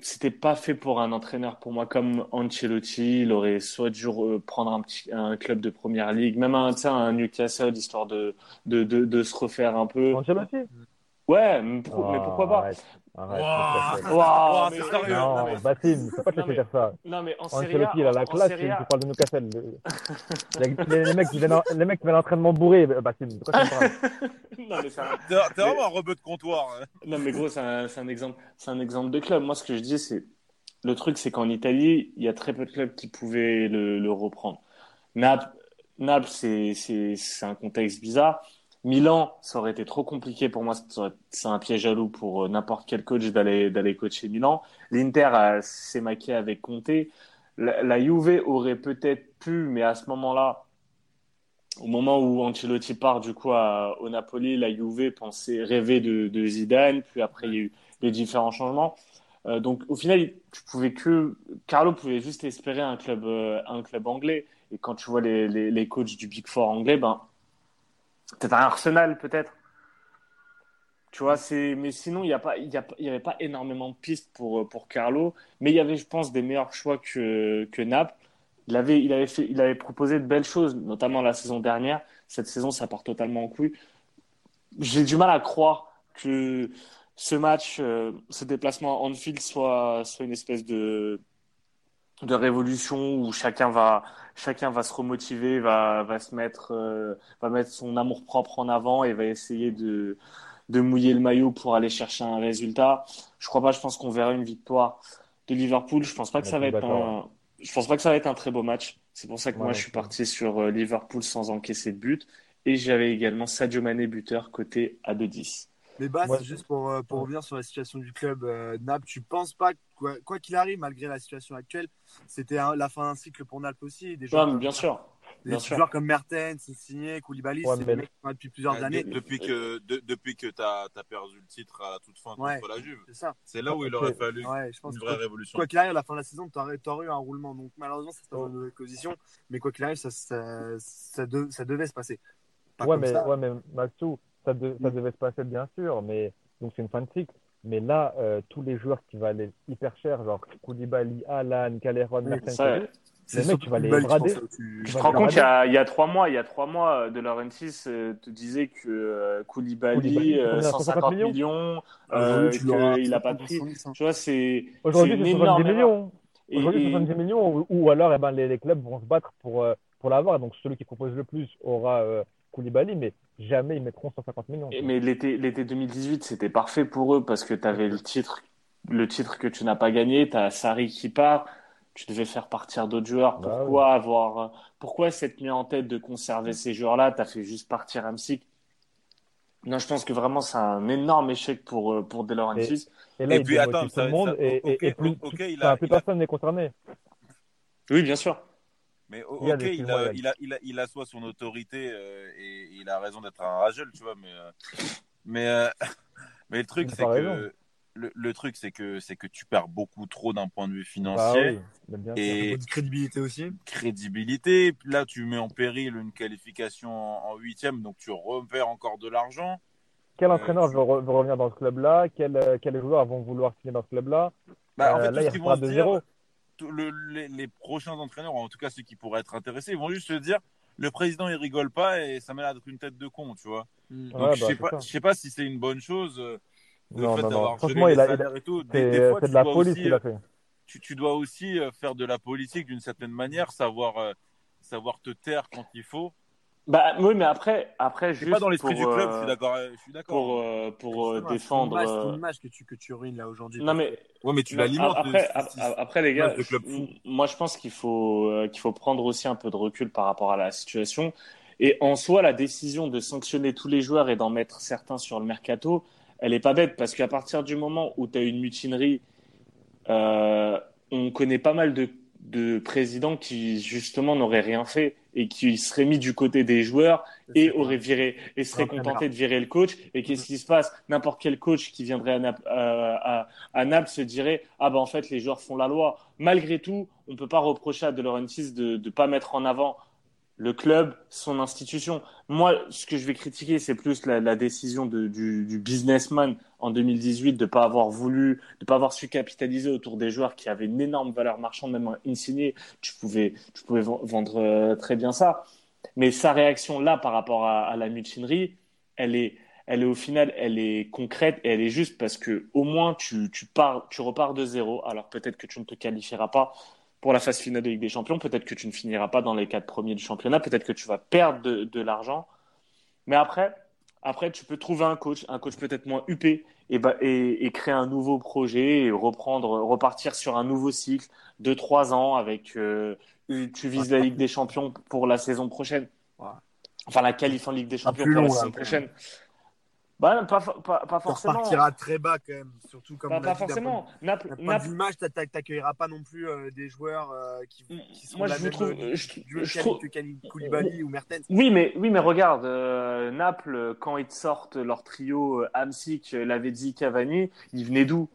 C'était pas fait pour un entraîneur pour moi comme Ancelotti. Il aurait soit dû prendre un petit, un club de première ligue, même un, un Newcastle, histoire de, de, de, de se refaire un peu. Ancelotti? Ouais, mais, pour- mais pourquoi pas? Arrête, arrête, mais- c'est (laughs) sérieux. non, Non, mais- Bassim, faut pas te laisser dire ça. non, mais en Serie A, il a la classe, tu, A- parles de Newcastle. (laughs) Les, les, les mecs qui viennent, en- les mecs qui viennent à l'entraînement bourré, Bassim, de quoi tu me parles (laughs) non, mais c'est un- T'es vraiment un rebeu de comptoir. hein. non, mais gros, c'est un, un exemple, c'est un exemple de club. Moi, ce que je dis, c'est le truc, c'est qu'en Italie, il y a très peu de clubs qui pouvaient le, le reprendre. Naples, Naples, c'est un contexte bizarre. Milan, ça aurait été trop compliqué pour moi. C'est un piège à pour euh, n'importe quel coach d'aller, d'aller coacher Milan. L'Inter s'est maqué avec Conte. La, la Juve aurait peut-être pu, mais à ce moment-là, au moment où Ancelotti part du coup au Napoli, la Juve pensait rêver de, de Zidane, puis après il y a eu les différents changements. Euh, donc au final, tu pouvais que Carlo pouvait juste espérer un club euh, un club anglais. Et quand tu vois les, les, les coachs du Big Four anglais, ben peut-être un Arsenal peut-être. Tu vois, c'est mais sinon il y a pas il y y avait pas énormément de pistes pour euh, pour Carlo, mais il y avait je pense des meilleurs choix que que Naples. Il avait, il avait fait, il avait proposé de belles choses, notamment la saison dernière. Cette saison, ça part totalement en couille. J'ai du mal à croire que ce match, euh, ce déplacement à Anfield soit, soit une espèce de, de révolution où chacun va, chacun va se remotiver, va, va se mettre, euh, va mettre son amour propre en avant et va essayer de, de mouiller le maillot pour aller chercher un résultat. Je crois pas, je pense qu'on verra une victoire de Liverpool. Je pense pas que ça va être un, je pense pas que ça va être un très beau match. C'est pour ça que Ouais, moi, je suis parti sur euh, Liverpool sans encaisser de but. Et j'avais également Sadio Mané buteur côté à 2-10. Mais Bas, Ouais. juste pour, euh, pour Ouais. revenir sur la situation du club euh, Naples, tu penses pas, quoi quoi qu'il arrive, malgré la situation actuelle, c'était la fin d'un cycle pour Naples aussi Des joueurs, bien sûr. des bien sûr. joueurs comme Mertens, Insigne, Koulibaly, Ouais, c'est des mecs qui depuis plusieurs années. depuis que, de- depuis que t'as as perdu le titre à la toute fin Ouais. contre la Juve. C'est ça. C'est là où il aurait fallu Ouais, je pense une vraie révolution. quoi qu'il arrive, à la fin de la saison, tu aurais, eu un roulement. Donc malheureusement, passe Oh. dans une mauvaise position. Mais quoi qu'il arrive, ça, ça, ça, de- ça devait se passer. Pas Ouais, comme mais, ça. ouais, mais Maxou, ça, de- ça devait se passer bien sûr, mais donc c'est une fin de cycle. Mais là, euh, tous les joueurs qui valaient hyper cher, genre Koulibaly, Alan, Caléron, Oui, Mertens, les mecs, tu vas les je brader. tu- Tu Je vas te rends compte, il y, a, il y a trois mois, il y a trois mois, De Laurentiis euh, te disait que euh, Koulibaly, Koulibaly, euh, combien, 150 millions millions, Aujourd'hui, euh, tu qu'il n'a pas de 50 prix. 70, hein. Tu vois, c'est Aujourd'hui, c'est une énorme 70 erreur. millions. Aujourd'hui, c'est et- 70 millions, ou, ou alors eh ben, les, les clubs vont se battre pour, euh, pour l'avoir. Donc celui qui propose le plus aura euh, Koulibaly, mais jamais ils mettront 150 millions. Et- Mais l'été, l'été 2018, c'était parfait pour eux parce que tu avais le titre, le titre que tu n'as pas gagné, tu as Sarri qui part, tu devais faire partir d'autres joueurs. Bah Pourquoi avoir, pourquoi s'être mis en tête de conserver ces joueurs-là? Tu as fait juste partir Hamsik. Non, je pense que vraiment c'est un énorme échec pour, euh, pour De Laurentiis. Et là, Et il puis, attends, tout ça- le monde ça- et, et- et plus, ok, il enfin, a- plus il a- personne n'est concerné. Oui, bien sûr. Mais ok, il, a, il, a, il, a, il assoit son autorité euh, et il a raison d'être un rageux, tu vois. Mais, euh, mais, euh, (laughs) mais le truc, c'est que le, le truc, c'est que c'est que tu perds beaucoup trop d'un point de vue Ah financier, oui, bien sûr. et crédibilité aussi. crédibilité. Là, tu mets en péril une qualification en huitième, donc tu repères encore de l'argent. Quel Euh, entraîneur tu- veut, re- veut revenir dans ce club-là? Quels joueurs vont vouloir signer dans ce club-là? Bah, en fait, là, tout il repart se de dire, zéro. Le- les, les prochains entraîneurs, ou en tout cas ceux qui pourraient être intéressés, ils vont juste se dire le président il rigole pas et ça m'a l'air d'être une tête de con, tu vois. Mm. Donc Ouais, je bah, sais c'est pas, je sais pas si c'est une bonne chose euh, le Non, fait non, Franchement, il a, il a- salaires et tout. Des, des c'est fois, c'est tu de la dois police aussi, qu'il a fait. tu, tu dois aussi euh, faire de la politique d'une certaine manière, savoir euh, savoir te taire quand il faut. Bah oui, mais après, après juste pas dans l'esprit du club, euh, je suis d'accord. euh, Je suis d'accord. pour, euh, pour euh, défendre. C'est ton euh, image que tu, que tu ruines là aujourd'hui. Non mais Ouais, mais tu non, l'alimentes. après, après les gars, moi je pense qu'il faut euh, qu'il faut prendre aussi un peu de recul par rapport à la situation. Et en soi, la décision de sanctionner tous les joueurs et d'en mettre certains sur le mercato, elle est pas bête parce qu'à partir du moment où tu as une mutinerie, euh, on connaît pas mal de, de présidents qui justement n'auraient rien fait et qui seraient mis du côté des joueurs et auraient viré et seraient L'entraîneur. contentés de virer le coach. Et qu'est-ce qui se passe? N'importe quel coach qui viendrait à, Nap- euh, à, à Naples se dirait ah ben en fait les joueurs font la loi. Malgré tout, on peut pas reprocher à De Laurentiis de ne pas mettre en avant le club, son institution. Moi, ce que je vais critiquer, c'est plus la, la décision de- du, du businessman en 2018 de pas avoir voulu, de pas avoir su capitaliser autour des joueurs qui avaient une énorme valeur marchande, même insigné. Tu pouvais, tu pouvais ven- vendre euh, très bien ça. Mais sa réaction là par rapport à, la mutinerie, elle est, elle est au final, elle est concrète et elle est juste parce que au moins tu, tu pars, tu repars de zéro. Alors peut-être que tu ne te qualifieras pas pour la phase finale de Ligue des Champions, peut-être que tu ne finiras pas dans les quatre premiers du championnat, peut-être que tu vas perdre de l'argent. Mais après, après, tu peux trouver un coach, un coach peut-être moins huppé, et, bah, et, et créer un nouveau projet et reprendre, repartir sur un nouveau cycle de trois ans avec, euh, tu vises la Ligue des Champions pour la saison prochaine. Enfin, la qualif en Ligue des Champions pour long, la saison prochaine. Bah, pas, pas, pas Tu forcément. repartiras très bas quand même, surtout comme l'a pas dit, forcément. Naples, Naples, de vue match, t'a- t'a- t'accueilleras pas non plus euh, des joueurs euh, qui, qui sont Moi, la je même trouve- euh, je- du je calibre trouve- que Koulibaly ou Mertens. Oui, mais, oui, mais regarde, euh, Naples, quand ils sortent leur trio euh, Hamsik, euh, Lavezzi, Cavani, ils venaient d'où?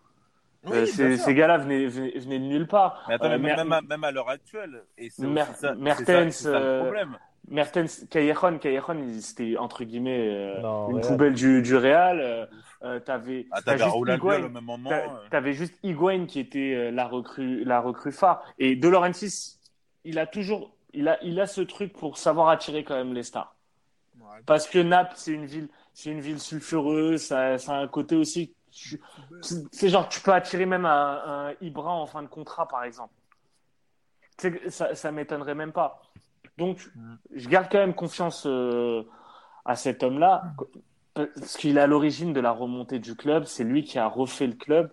Oui, Euh, ces, ces gars-là venaient, venaient, venaient de nulle part. Mais attends, Euh, mais Mer- même, à, même à l'heure actuelle, et Mer- ça, ça- Mertens, c'est ça le euh, problème. Mertens, Callejon, Callejon, il- c'était entre guillemets euh, Non, une Real. poubelle du, du Real. Euh, euh, t'avais, Ah, euh. T'avais juste Higuain qui était la recrue, la recrue phare. Et De Laurentiis, il a toujours, il a, il a ce truc pour savoir attirer quand même les stars. Ouais. Parce que Naples, c'est une ville, c'est une ville sulfureuse, ça, ça a un côté aussi. tu- C'est genre, tu peux attirer même un, un Ibra en fin de contrat, par exemple. Ça, ça m'étonnerait même pas. Donc, Mm. je garde quand même confiance euh, à cet homme-là, parce qu'il est à l'origine de la remontée du club. C'est lui qui a refait le club.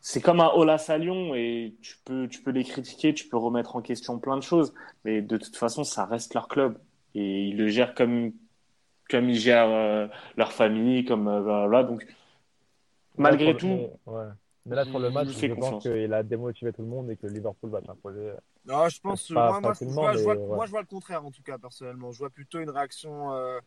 C'est comme un Olas à Lyon, et tu peux, tu peux les critiquer, tu peux remettre en question plein de choses, mais de toute façon, ça reste leur club. Et ils le gèrent comme, comme ils gèrent euh, leur famille, comme euh, voilà. Donc, malgré tout, ouais. Mais là, sur le match, je pense qu'il a démotivé tout le monde et que Liverpool va s'imposer. Non, je pense, Pas moi, moi, je, vois, je vois- mais ouais. moi, je vois le contraire en tout cas, personnellement. Je vois plutôt une réaction, euh,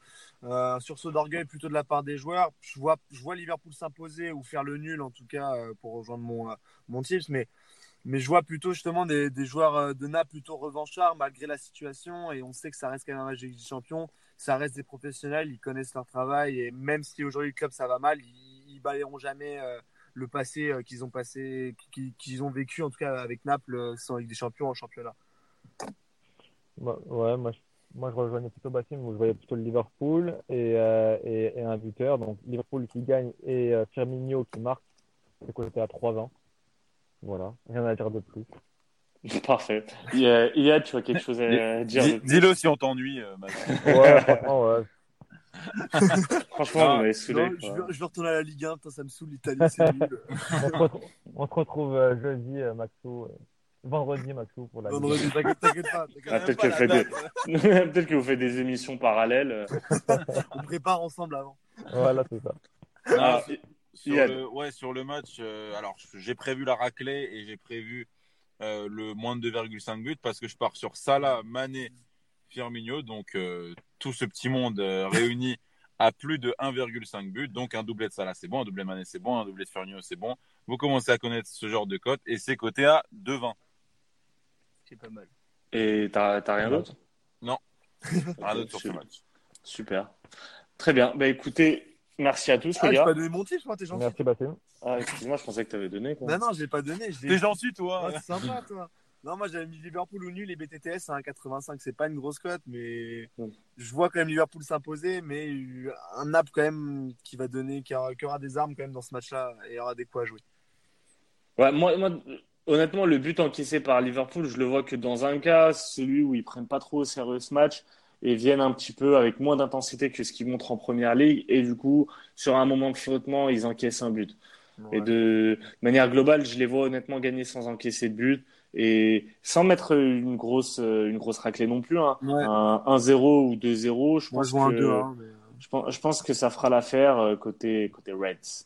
euh, un sursaut d'orgueil plutôt de la part des joueurs. Je vois, je vois Liverpool s'imposer ou faire le nul en tout cas euh, pour rejoindre mon, euh, mon tips, mais, mais je vois plutôt justement des, des joueurs euh, de Naples plutôt revanchards malgré la situation et on sait que ça reste quand même un match des Champions. Ça reste des professionnels, ils connaissent leur travail et même si aujourd'hui le club ça va mal, ils, ils balayeront jamais. Le passé euh, qu'ils ont passé, qu'ils ont vécu en tout cas avec Naples euh, sans Ligue des Champions en championnat. Moi- ouais, moi, je, moi, je rejoignais plutôt Bassim, où je voyais plutôt le Liverpool et, euh, et, et un buteur. Donc, Liverpool qui gagne et euh, Firmino qui marque. C'est quoi, c'était à 3 ans. Voilà, rien à dire de plus. (laughs) Parfait. Il y a, il y a, tu as quelque chose à dire Dis-le si on t'ennuie, euh, Max. Ouais, franchement, ouais. Franchement, Ah, vous m'avez saoulé. Non, je, veux retourner à la Ligue 1, putain, ça me saoule l'Italie, c'est nul. (laughs) On se retrouve, on se retrouve euh, jeudi, euh, Maxou. euh, vendredi, Maxou, pour la Ligue. Vendredi, t'inquiète t'inquiète pas. Ah, peut-être pas, que des- (laughs) vous faites des émissions parallèles. (laughs) On prépare ensemble avant. Voilà, c'est ça. Ah, sur, le, ouais, sur le match, euh, alors j'ai prévu la raclée et j'ai prévu euh, le moins de 2,5 buts parce que je pars sur Salah, Mané, Firmino. Donc euh, tout ce petit monde euh, réuni à plus de 1,5 but. Donc un doublé de Salah, c'est bon. Un doublé de Mané, c'est bon. Un doublé de Firmino, c'est bon. Vous commencez à connaître ce genre de cote et c'est coté à 2,20. C'est pas mal. Et t'as t'as rien d'autre? (laughs) Rien d'autre sur ce super. match. Super. Très bien. Bah écoutez, merci à tous Ah, les j'ai gars. pas donné mon titre, moi, t'es gentil. Merci. Ah, excuse-moi, je pensais que t'avais donné. Quoi. Non, non, je l'ai pas donné. T'es gentil, toi. Ah, c'est sympa, toi. Non, moi j'avais mis Liverpool ou nul et BTTS à 1,85. C'est pas une grosse cote, mais je vois quand même Liverpool s'imposer. Mais un Naples quand même qui va donner, qui aura, qui aura des armes quand même dans ce match-là et aura des coups à jouer. Ouais, moi, moi, honnêtement, le but encaissé par Liverpool, je le vois que dans un cas, celui où ils prennent pas trop au sérieux ce match et viennent un petit peu avec moins d'intensité que ce qu'ils montrent en première ligue. Et du coup, sur un moment de flottement, ils encaissent un but. Et de manière globale, je les vois honnêtement gagner sans encaisser de but et sans mettre une grosse, une grosse raclée non plus. Hein. Ouais. Un 1-0 ou 2-0, je Moi pense je vois un que 2 hein, mais... je pense, je pense que ça fera l'affaire euh, côté, côté Reds.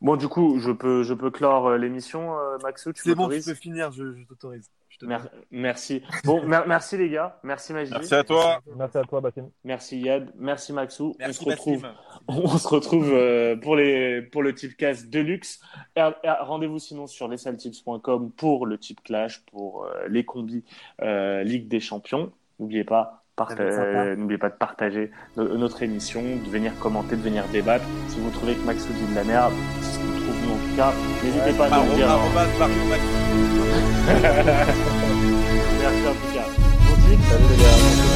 Bon, du coup, je peux, je peux clore euh, l'émission, euh, Maxou, tu C'est bon, tu peux finir, je, je t'autorise. Je te Mer- merci. Bon, mer- merci les gars. Merci Majdi. Merci à toi. Merci à toi. Merci Yad. Merci Maxou. on se retrouve, (laughs) on se retrouve euh, pour les pour le Tipcast Deluxe. Et, et Rendez-vous sinon sur lessaltips.com pour le Tip Clash, pour euh, les combis euh, Ligue des Champions. N'oubliez pas. euh, N'oubliez pas de partager no- notre émission, de venir commenter, de venir débattre. Si vous trouvez que Maxou dit de la merde, nous en tout cas, n'hésitez pas à nous dire. Arrobas, Mario Maxi. Merci en tout cas. Bon tip. Salut les gars.